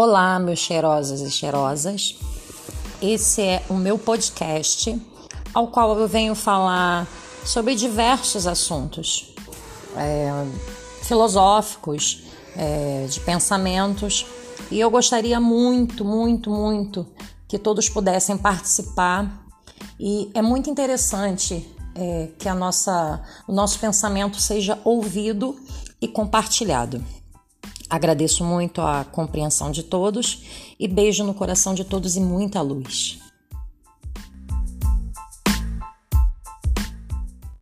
Olá, meus cheirosos e cheirosas. Esse é o meu podcast, ao qual eu venho falar sobre diversos assuntos é, filosóficos, é, de pensamentos, e eu gostaria muito, muito, muito que todos pudessem participar. E é muito interessante é, que a nossa, o nosso pensamento seja ouvido e compartilhado. Agradeço muito a compreensão de todos e beijo no coração de todos e muita luz.